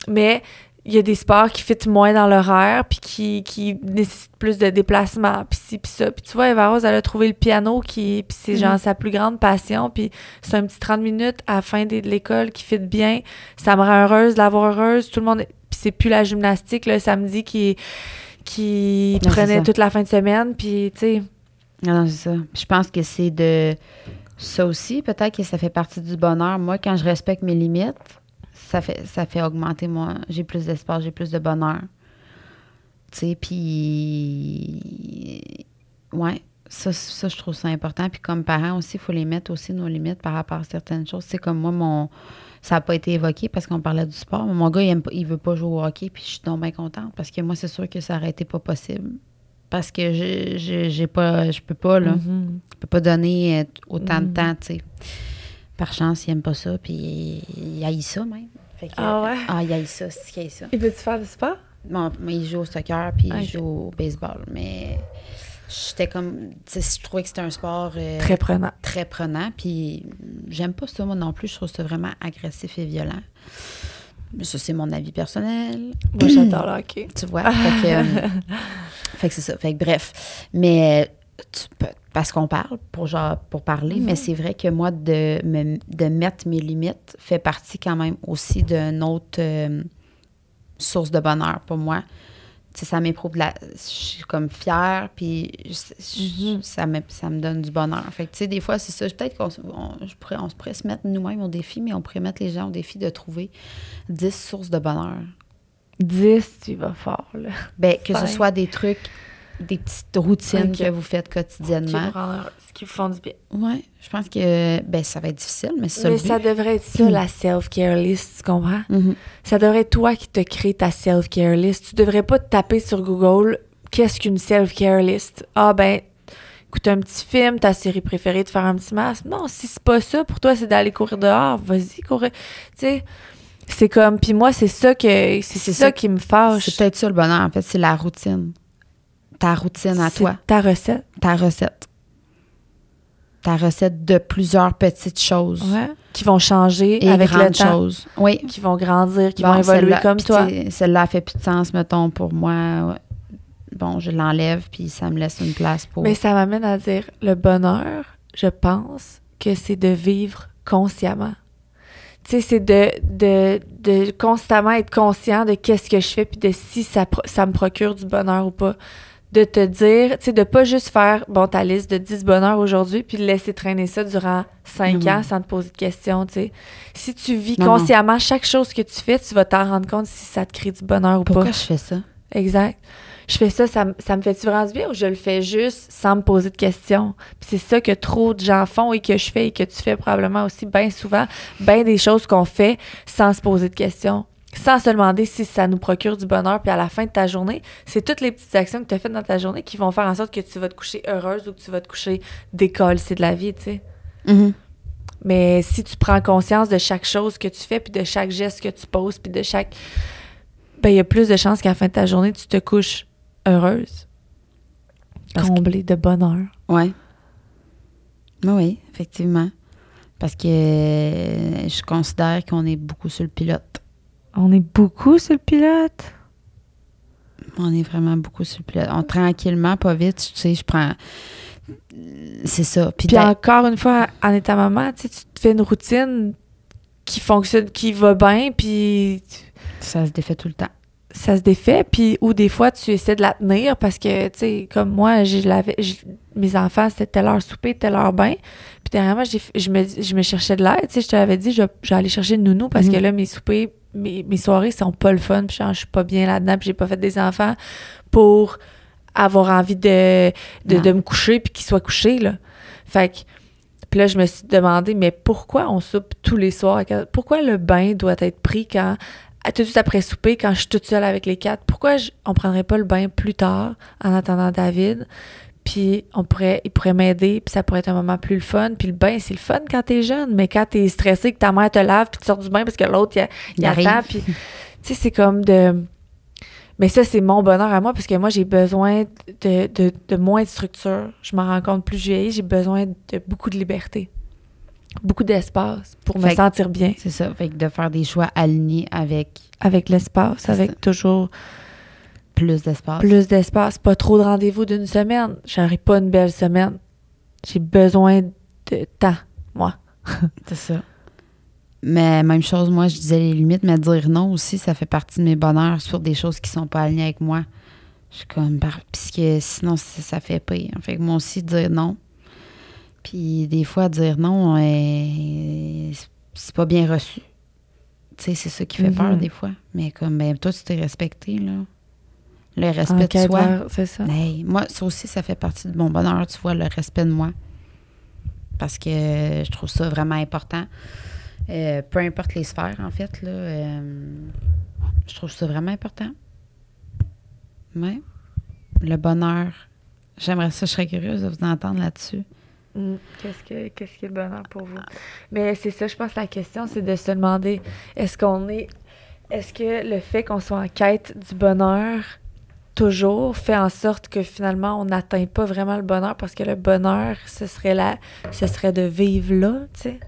Mais il y a des sports qui fitent moins dans l'horaire, puis qui, qui nécessitent plus de déplacement, puis ci, puis ça. Puis tu vois, Eva Rose, elle a trouvé le piano, qui, puis c'est genre Mhm. sa plus grande passion, puis c'est un petit 30 minutes à la fin de l'école qui fit bien. Ça me rend heureuse de l'avoir heureuse. Tout le monde... Puis c'est plus la gymnastique, le samedi, qui, qui Non, toute la fin de semaine, puis tu sais... Non, non, c'est ça. Je pense que c'est de ça aussi. Peut-être que ça fait partie du bonheur. Moi, quand je respecte mes limites, ça fait, ça fait augmenter moi. J'ai plus d'espace, j'ai plus de bonheur. Tu sais, puis. Ouais. Ça, ça, je trouve ça important. Puis comme parents aussi, il faut les mettre aussi nos limites par rapport à certaines choses. C'est comme moi, mon. Ça n'a pas été évoqué parce qu'on parlait du sport. Mais mon gars, il, aime pas- il veut pas jouer au hockey, puis je suis donc bien contente parce que moi, c'est sûr que ça aurait été pas possible. Parce que j'ai pas. Je peux pas, là. Mhm. Je peux pas donner euh, autant de Mm. temps, tu sais. Par chance, il aime pas ça, puis il haït ça même. Fait que- Ah ouais? Ah, il haït ça, c'est qu'il haït ça. Il veut-tu faire du sport? Bon, mais il joue au soccer, puis il joue au baseball. Mais j'étais comme... Je trouvais que c'était un sport euh, Très prenant. très prenant, puis j'aime pas ça, moi non plus. Je trouve ça vraiment agressif et violent. Mais ça, c'est mon avis personnel. Moi, j'adore le hockey. Tu vois? Fait que, euh, [LAUGHS] que c'est ça. Fait que bref. Mais tu peux- parce qu'on parle pour genre pour parler, Mhm. mais c'est vrai que moi de, me- de mettre mes limites fait partie quand même aussi d'une autre euh, source de bonheur pour moi. Ça m'éprouve de la. Je suis comme fière, puis je- je- Mhm. ça, me, ça me donne du bonheur. Fait que, tu sais, des fois, c'est ça. Peut-être qu'on on, je pourrais, on se pourrait se mettre nous-mêmes au défi, mais on pourrait mettre les gens au défi de trouver 10 sources de bonheur. 10, tu vas fort, là. Ben, que ce soit des trucs, des petites routines que vous faites quotidiennement. vous rend heureuse, qui vous font du bien. Oui, je pense que ben, ça va être difficile, mais c'est ça Mais le but. ça devrait être ça, la [CLEARS THROAT] self-care list, tu comprends? Mhm. Ça devrait être toi qui te crée ta self-care list. Tu devrais pas te taper sur Google qu'est-ce qu'une self-care list? Ah ben, écoute un petit film, ta série préférée, de faire un petit masque. Non, si c'est pas ça, pour toi, c'est d'aller courir dehors. Vas-y, courir. Tu sais, c'est comme... Puis moi, c'est ça que... C'est C'est ça, ça- qui me fâche. C'est peut-être ça le bonheur, en fait, c'est la routine. Ta routine à toi, ta recette. ta recette. Ta recette de plusieurs petites choses. Ouais. Qui vont changer Et avec le temps. choses. Oui. Qui vont grandir, qui Bon, vont évoluer comme toi. Celle-là fait plus de sens, mettons, pour moi. ouais. Bon, je l'enlève, puis ça me laisse une place pour... Mais ça m'amène à dire, le bonheur, je pense que c'est de vivre consciemment. Tu sais, c'est de, de, de constamment être conscient de qu'est-ce que je fais, puis de si ça, ça me procure du bonheur ou pas. De te dire, tu sais, de pas juste faire, bon, ta liste de 10 bonheurs aujourd'hui, puis de laisser traîner ça durant 5 Non. ans sans te poser de questions, tu sais. Si tu vis Non, non. consciemment chaque chose que tu fais, tu vas t'en rendre compte si ça te crée du bonheur ou Pourquoi pas. je fais ça? exact. Je fais ça, ça, me- ça me fait-tu vraiment du bien ou je le fais juste sans me poser de questions? Puis c'est ça que trop de gens font et que je fais et que tu fais probablement aussi bien souvent, bien des choses qu'on fait sans se poser de questions, sans se demander si ça nous procure du bonheur. Puis à la fin de ta journée, c'est toutes les petites actions que tu as faites dans ta journée qui vont faire en sorte que tu vas te coucher heureuse ou que tu vas te coucher d'école, c'est de la vie, tu sais. Mhm. Mais si tu prends conscience de chaque chose que tu fais, puis de chaque geste que tu poses, puis de chaque... Ben, il y a plus de chances qu'à la fin de ta journée, tu te couches heureuse. Parce que- comblée de bonheur. Ouais. Oui, oui, effectivement. Parce que je considère qu'on est beaucoup sur le pilote. On est beaucoup sur le pilote. On est vraiment beaucoup sur le pilote. On tranquillement, pas vite, tu sais, je prends. C'est ça. Puis, encore une fois, en étant maman, tu sais, tu te fais une routine qui fonctionne, qui va bien, puis ça se défait tout le temps. ça se défait, puis ou des fois tu essaies de la tenir parce que tu sais comme moi, j'ai l'avais mes enfants c'était telle heure souper, telle heure bain, puis dernièrement j'ai je me je me cherchais de l'aide, tu sais je te l'avais dit, je je aller chercher une nounou parce Mhm. que là mes soupers mes, mes soirées sont pas le fun, puis genre, je suis pas bien là-dedans, puis j'ai pas fait des enfants pour avoir envie de de, de me coucher puis qu'ils soient couchés là. Fait que puis là, je me suis demandé, mais pourquoi on soupe tous les soirs? Pourquoi le bain doit être pris quand, à- tout de suite après souper, quand je suis toute seule avec les quatre? Pourquoi je- on prendrait pas le bain plus tard, en attendant David? Puis on pourrait, il pourrait m'aider, puis ça pourrait être un moment plus le fun. Puis le bain, c'est le fun quand t'es jeune, mais quand t'es stressé, que ta mère te lave, puis tu sors du bain parce que l'autre, il, il Il attend. Puis, tu sais, c'est comme de... Mais ça, c'est mon bonheur à moi, parce que moi, j'ai besoin de, de, de moins de structure. Je m'en rends compte plus je vieillis, j'ai besoin de beaucoup de liberté. Beaucoup d'espace pour me Fait sentir bien C'est ça. Fait que de faire des choix alignés avec avec l'espace, avec ça. toujours plus d'espace. plus d'espace. Pas trop de rendez-vous d'une semaine. J'aurai pas une belle semaine. J'ai besoin de temps, moi. [LAUGHS] C'est ça. Mais même chose, moi, je disais les limites, mais dire non aussi, ça fait partie de mes bonheurs sur des choses qui sont pas alignées avec moi. Je suis comme, par- puisque sinon, ça, ça fait pire. Fait que moi aussi, dire non. Puis des fois, dire non, euh, c'est- pas bien reçu. Tu sais, c'est ça qui fait Mhm. peur des fois. Mais comme, ben, toi, tu t'es respecté, là. Le respect de soi. C'est ça. Hey, moi, ça aussi, ça fait partie de mon bonheur, tu vois, le respect de moi. Parce que je trouve ça vraiment important. Euh, peu importe les sphères, en fait, là, euh, je trouve ça vraiment important. Ouais. Le bonheur. J'aimerais ça, je serais curieuse de vous entendre là-dessus. Mm. Qu'est-ce que qu'est-ce qui est le bonheur pour vous? Mais c'est ça, je pense la question, c'est de se demander est-ce qu'on est est-ce que le fait qu'on soit en quête du bonheur toujours fait en sorte que finalement on n'atteint pas vraiment le bonheur parce que le bonheur, ce serait la ce serait de vivre là, tu sais.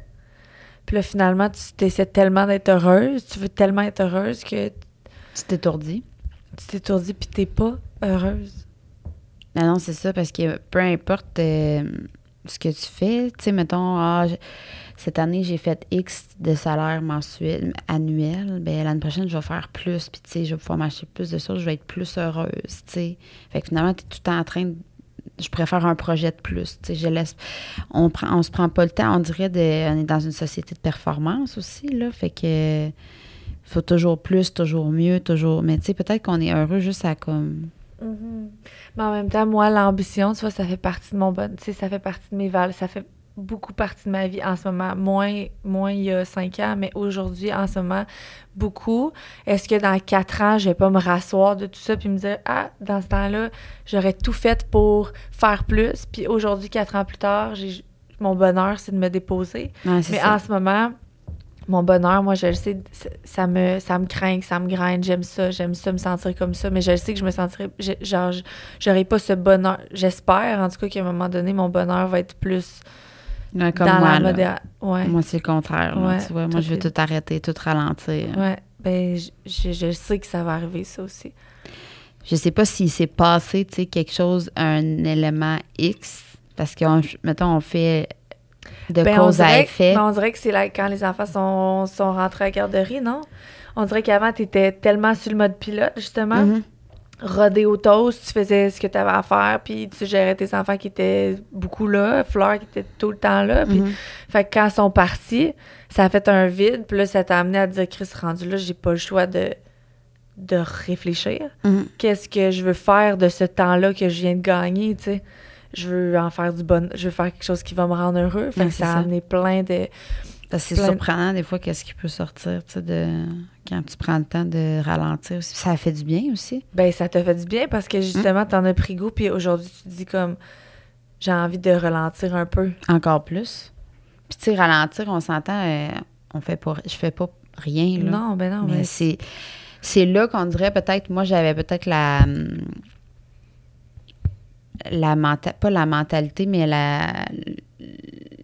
Puis là, finalement, tu essaies tellement d'être heureuse, tu veux tellement être heureuse que Tu t'étourdis. tu t'étourdis puis t'es pas heureuse. Non, non, c'est ça, parce que peu importe euh, ce que tu fais, tu sais, mettons, ah, je- cette année, j'ai fait X de salaire mensuel, annuel, ben l'année prochaine, je vais faire plus, puis tu sais, je vais pouvoir m'acheter plus de choses, je vais être plus heureuse, tu sais. Fait que finalement, tu es tout le temps en train de. Je préfère un projet de plus, je laisse. On prend, on se prend pas le temps, on dirait, de. On est dans une société de performance aussi, là, fait que. faut toujours plus, toujours mieux, toujours. Mais tu sais, peut-être qu'on est heureux juste à comme. Mhm. Mais en même temps, moi, l'ambition, tu vois, ça fait partie de mon bon. Ça fait partie de mes valeurs. Ça fait beaucoup partie de ma vie en ce moment. Moins, moins il y a cinq ans, mais aujourd'hui, en ce moment, beaucoup. Est-ce que dans quatre ans, je vais pas me rasseoir de tout ça puis me dire, ah, dans ce temps-là, j'aurais tout fait pour faire plus. Puis aujourd'hui, quatre ans plus tard, j'ai mon bonheur, c'est de me déposer. Ouais, Mais ça. en ce moment, mon bonheur, moi, je le sais, ça- me, ça me craint, ça me graine, j'aime ça, j'aime ça me sentir comme ça, mais je le sais que je me sentirais, je- genre, je- j'aurais pas ce bonheur. J'espère, en tout cas, qu'à un moment donné, mon bonheur va être plus Ouais, comme dans moi, la modéra- Ouais, Moi, c'est le contraire. là, tu vois, moi, je veux tout arrêter, tout ralentir. ouais. Ben, je, je, sais que ça va arriver, ça aussi. Je sais pas s'il s'est passé, tu sais, quelque chose, un élément X, parce que, mettons, on fait de Ben, cause à effet. ben, on dirait que c'est là, quand les enfants sont, sont rentrés à la garderie, non? On dirait qu'avant, tu étais tellement sur le mode pilote, justement. Mhm. Rodé au toast, tu faisais ce que tu avais à faire, puis tu gérais tes enfants qui étaient beaucoup là, Fleur qui était tout le temps là. Puis, Mhm. Fait que quand ils sont partis, ça a fait un vide, puis là, ça t'a amené à te dire, Chris, rendu là, j'ai pas le choix de de réfléchir. Mhm. Qu'est-ce que je veux faire de ce temps-là que je viens de gagner, tu sais? Je veux en faire du bon... Je veux faire quelque chose qui va me rendre heureux. Fait que ça a ça. amené plein de... Parce que c'est surprenant des fois qu'est-ce qui peut sortir, tu sais, de quand tu prends le temps de ralentir aussi. Ça fait du bien aussi. Ben, ça te fait du bien parce que justement, t'en as pris goût, puis aujourd'hui, tu te dis comme... J'ai envie de ralentir un peu. Encore plus. Puis tu sais, ralentir, on s'entend, euh, on fait pas, je fais pas rien là. Non, ben non, mais mais... c'est c'est là qu'on dirait peut-être, moi j'avais peut-être la la menta- pas la mentalité, mais la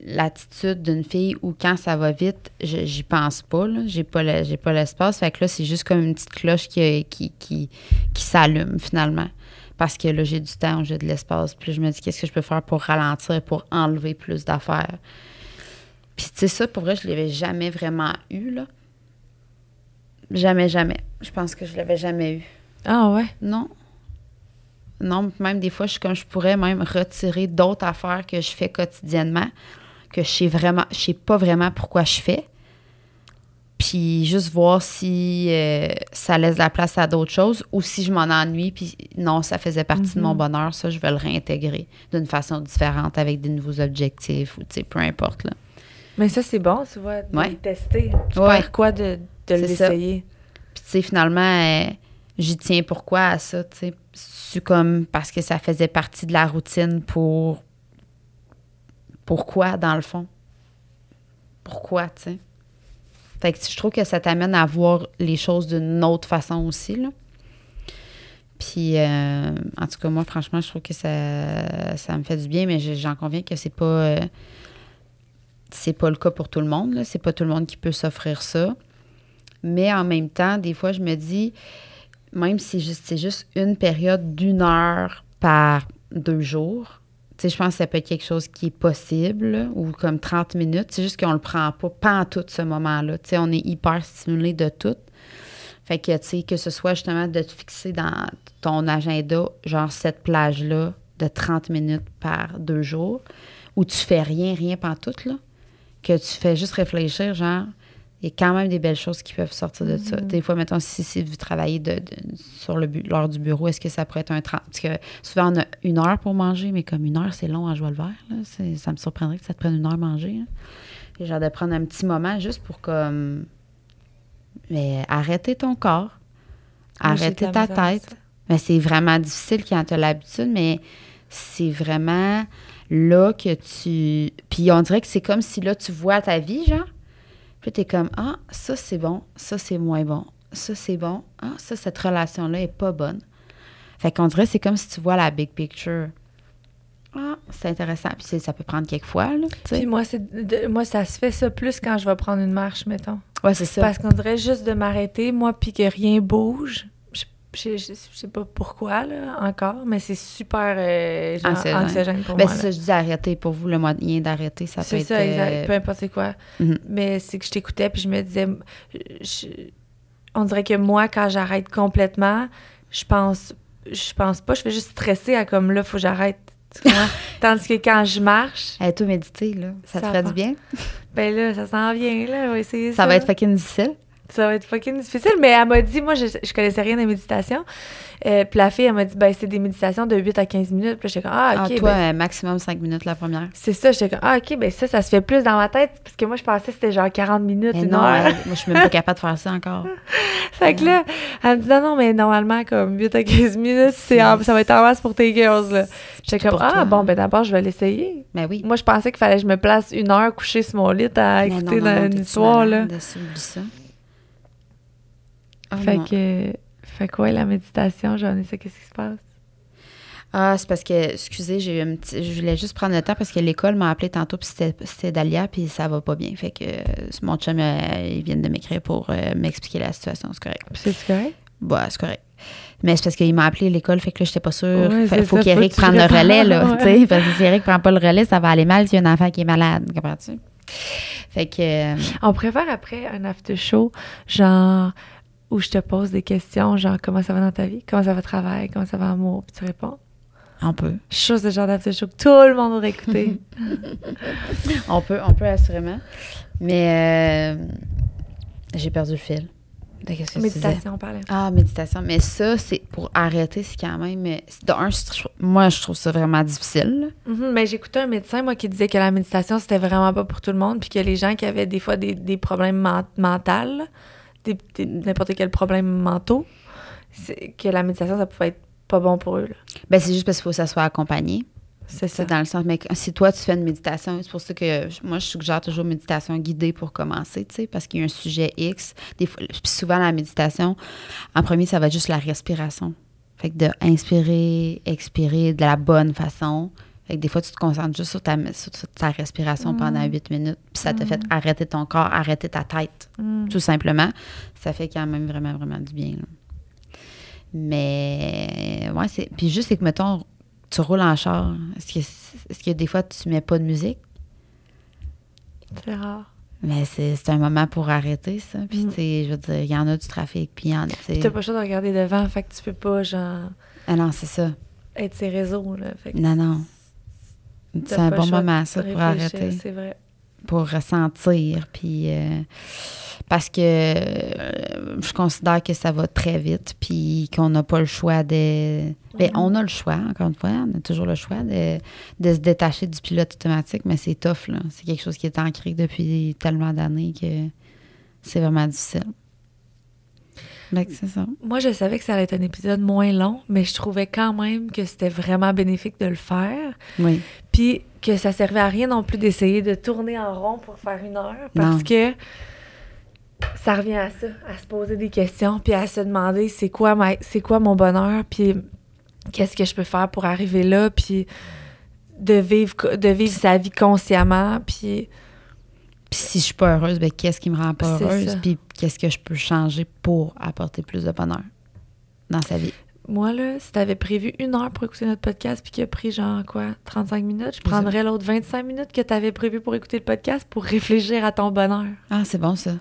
l'attitude d'une fille où quand ça va vite, je- j'y pense pas, là. J'ai pas le- j'ai pas l'espace. Fait que là, c'est juste comme une petite cloche qui, qui, qui, qui s'allume finalement. Parce que là, j'ai du temps, j'ai de l'espace. Puis je me dis, qu'est-ce que je peux faire pour ralentir, pour enlever plus d'affaires? Puis tu sais, ça, pour vrai, je l'avais jamais vraiment eu, là. Jamais, jamais. Je pense que je l'avais jamais eu. Ah ouais? Non. Non, même des fois, je suis comme je pourrais même retirer d'autres affaires que je fais quotidiennement, que je sais vraiment, je sais pas vraiment pourquoi je fais. Puis juste voir si euh, ça laisse la place à d'autres choses ou si je m'en ennuie, puis non, ça faisait partie de mon bonheur, ça, je vais le réintégrer d'une façon différente avec des nouveaux objectifs ou, tu sais, peu importe, là. Mais ça, c'est bon, tu vois, de Ouais. le tester. Tu Ouais. perds quoi de, de l'essayer? Puis, tu sais, finalement, euh, j'y tiens pourquoi à ça, tu sais. C'est comme parce que ça faisait partie de la routine pour. Pourquoi, dans le fond? Pourquoi, tu sais? Fait que je trouve que ça t'amène à voir les choses d'une autre façon aussi, là. Puis, euh, en tout cas, moi, franchement, je trouve que ça, ça me fait du bien, mais je- j'en conviens que c'est pas. euh, c'est pas le cas pour tout le monde. C'est pas tout le monde qui peut s'offrir ça. Mais en même temps, des fois, je me dis, même si c'est juste une période d'une heure par deux jours, je pense que ça peut être quelque chose qui est possible, ou comme 30 minutes. C'est juste qu'on le prend pas, pas en tout ce moment-là. Tu sais, on est hyper stimulé de tout. Fait que, tu sais, que ce soit justement de te fixer dans ton agenda, genre cette plage-là, de 30 minutes par deux jours, où tu fais rien, rien pantoute, là, que tu fais juste réfléchir, genre, il y a quand même des belles choses qui peuvent sortir de ça. Des fois, mettons, si, si vous travaillez de, de- sur le bu- l'heure du bureau, est-ce que ça pourrait être un 30? Parce que souvent, on a une heure pour manger, mais comme une heure, c'est long à jouer le. Là. C'est- Ça me surprendrait que ça te prenne une heure à manger. hein. Et genre de prendre un petit moment juste pour comme... Mais arrêter ton corps. J'ai Arrêter de ta tête. Mais c'est vraiment difficile quand tu as l'habitude, mais c'est vraiment là que tu. Puis on dirait que c'est comme si là, tu vois ta vie, genre. Puis tu es comme Ah, ça c'est bon, ça c'est moins bon, ça c'est bon, ah, ça, cette relation-là est pas bonne. Fait qu'on dirait c'est comme si tu vois la big picture. Ah, c'est intéressant. Puis ça peut prendre quelques fois, là. Puis moi, de- moi, ça se fait ça plus quand je vais prendre une marche, mettons. Ouais, c'est ça. Parce qu'on dirait juste de m'arrêter, moi, puis que rien bouge. Je, je, je- sais pas pourquoi, là, encore, mais c'est super euh, genre, Anxiogène. anxiogène pour Ben, moi. c'est ça, je dis arrêter. Pour vous, le moyen d'arrêter, ça peut C'est être. ça, exact. euh, Peu importe c'est quoi. mhm. Mais c'est que je t'écoutais, puis je me disais, je- on dirait que moi, quand j'arrête complètement, je pense, je pense pas, je fais juste stresser à comme là, faut que j'arrête. [LAUGHS] Tandis que quand je marche, Hey, toi, méditer, là, ça, te ferait va. du bien? ben là, ça s'en vient, là, ça. Ça va être fucking difficile. Ça va être fucking difficile, mais elle m'a dit, moi, je, je connaissais rien de méditation. Euh, puis la fille, elle m'a dit, ben, c'est des méditations de 8 à 15 minutes. Puis j'étais comme, ah, Ah, OK, toi, ben, maximum 5 minutes la première. c'est ça. J'étais comme, ah, OK, ben, ça, ça se fait plus dans ma tête, parce que moi, je pensais que c'était genre 40 minutes, Mais une non, heure. moi, je suis même pas capable de faire ça encore. [LAUGHS] Fait que là, elle me dit, non, non, mais normalement, comme 8 à 15 minutes, c'est en- ça va être en masse pour tes girls, là. J'étais comme, ah, toi. bon, ben, d'abord, je vais l'essayer. Mais oui. Moi, je pensais qu'il fallait que je me place une heure couchée sur mon lit à Mais écouter non, dans non, une histoire, là. de ça, Ah, Fait que, fait que, ouais, la méditation, j'en ai ça, qu'est-ce qui se passe? Ah, c'est parce que, excusez, j'ai eu un petit, je voulais juste prendre le temps parce que l'école m'a appelé tantôt, puis c'était, c'était Dalia, puis ça va pas bien. Fait que euh, mon chum, euh, ils viennent de m'écrire pour euh, m'expliquer la situation, c'est correct. C'est correct? Bah, c'est correct. Mais c'est parce qu'il m'a appelé l'école, fait que là, j'étais pas sûre. Ouais, Fait- c'est faut qu'Éric prenne le relais, là. ouais. parce que si Eric prend pas le relais, ça va aller mal s'il y a un enfant qui est malade. Comprends-tu? Fait que. euh, On préfère après un after show, genre, où je te pose des questions, genre, comment ça va dans ta vie? Comment ça va au travail? Comment ça va amour? Puis tu réponds. on peut. C'est le genre d'after show que tout le monde aurait écouté. [LAUGHS] On peut, on peut assurément. Mais euh, j'ai perdu le fil. De que? Méditation, on parlait. Ah, méditation. Mais ça, c'est pour arrêter, c'est quand même. mais De un, moi, je trouve ça vraiment difficile. là. Mhm, mais j'écoutais un médecin, moi, qui disait que la méditation, c'était vraiment pas pour tout le monde, puis que les gens qui avaient des fois des, des problèmes men- mentaux, n'importe quel problème mentaux, que la méditation, ça pouvait être pas bon pour eux. là. Ben, c'est juste parce qu'il faut que ça soit accompagné. C'est ça. Dans le sens, mais si toi, tu fais une méditation, c'est pour ça que moi, je suggère toujours méditation guidée pour commencer, tu sais, parce qu'il y a un sujet X. Des fois, puis souvent, la méditation, en premier, ça va être juste la respiration. Fait que de inspirer, expirer de la bonne façon. Fait que des fois, tu te concentres juste sur ta, sur ta respiration pendant huit minutes, puis ça te fait arrêter ton corps, arrêter ta tête, Mm. tout simplement. Ça fait quand même vraiment, vraiment du bien. là. Mais, ouais, c'est. Puis juste, c'est que, mettons, tu roules en char. Est-ce que, est-ce que des fois, tu mets pas de musique? C'est rare. Mais c'est, c'est un moment pour arrêter, ça. Puis, Mm. tu sais, je veux dire, il y en a du trafic, puis il y en a, tu sais- Puis t'as pas le choix de regarder devant, fait que tu peux pas, genre, Ah non, c'est ça. être ses réseaux, là. Fait que Non, non. C'est un bon moment, ça, pour arrêter. C'est vrai. pour ressentir. Puis euh, parce que euh, je considère que ça va très vite, puis qu'on n'a pas le choix de. Mhm. on a le choix, encore une fois, on a toujours le choix de, de se détacher du pilote automatique, mais c'est tough, là. C'est quelque chose qui est ancré depuis tellement d'années que c'est vraiment difficile. C'est ça. Moi, je savais que ça allait être un épisode moins long, mais je trouvais quand même que c'était vraiment bénéfique de le faire. Oui. Puis que ça servait à rien non plus d'essayer de tourner en rond pour faire une heure. Parce Non. que ça revient à ça, à se poser des questions, puis à se demander c'est quoi, ma, c'est quoi mon bonheur, puis qu'est-ce que je peux faire pour arriver là, puis de vivre, de vivre sa vie consciemment, puis Puis si je suis pas heureuse, ben qu'est-ce qui me rend pas heureuse? Puis qu'est-ce que je peux changer pour apporter plus de bonheur dans sa vie? moi, là, si t'avais prévu une heure pour écouter notre podcast, puis qu'il a pris genre quoi, 35 minutes, je prendrais l'autre 25 minutes que t'avais prévu pour écouter le podcast pour réfléchir à ton bonheur. Ah, c'est bon ça.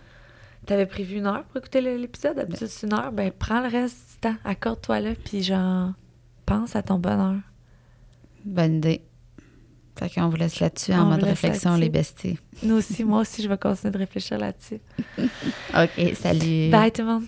T'avais prévu une heure pour écouter l'épisode, d'habitude c'est une heure, ben prends le reste du temps, accorde-toi là, puis genre, pense à ton bonheur. Bonne idée. Fait qu'on vous laisse là-dessus en mode réflexion, les besties. Nous aussi, moi aussi, je vais continuer de réfléchir là-dessus. [LAUGHS] OK, salut. Bye tout le monde!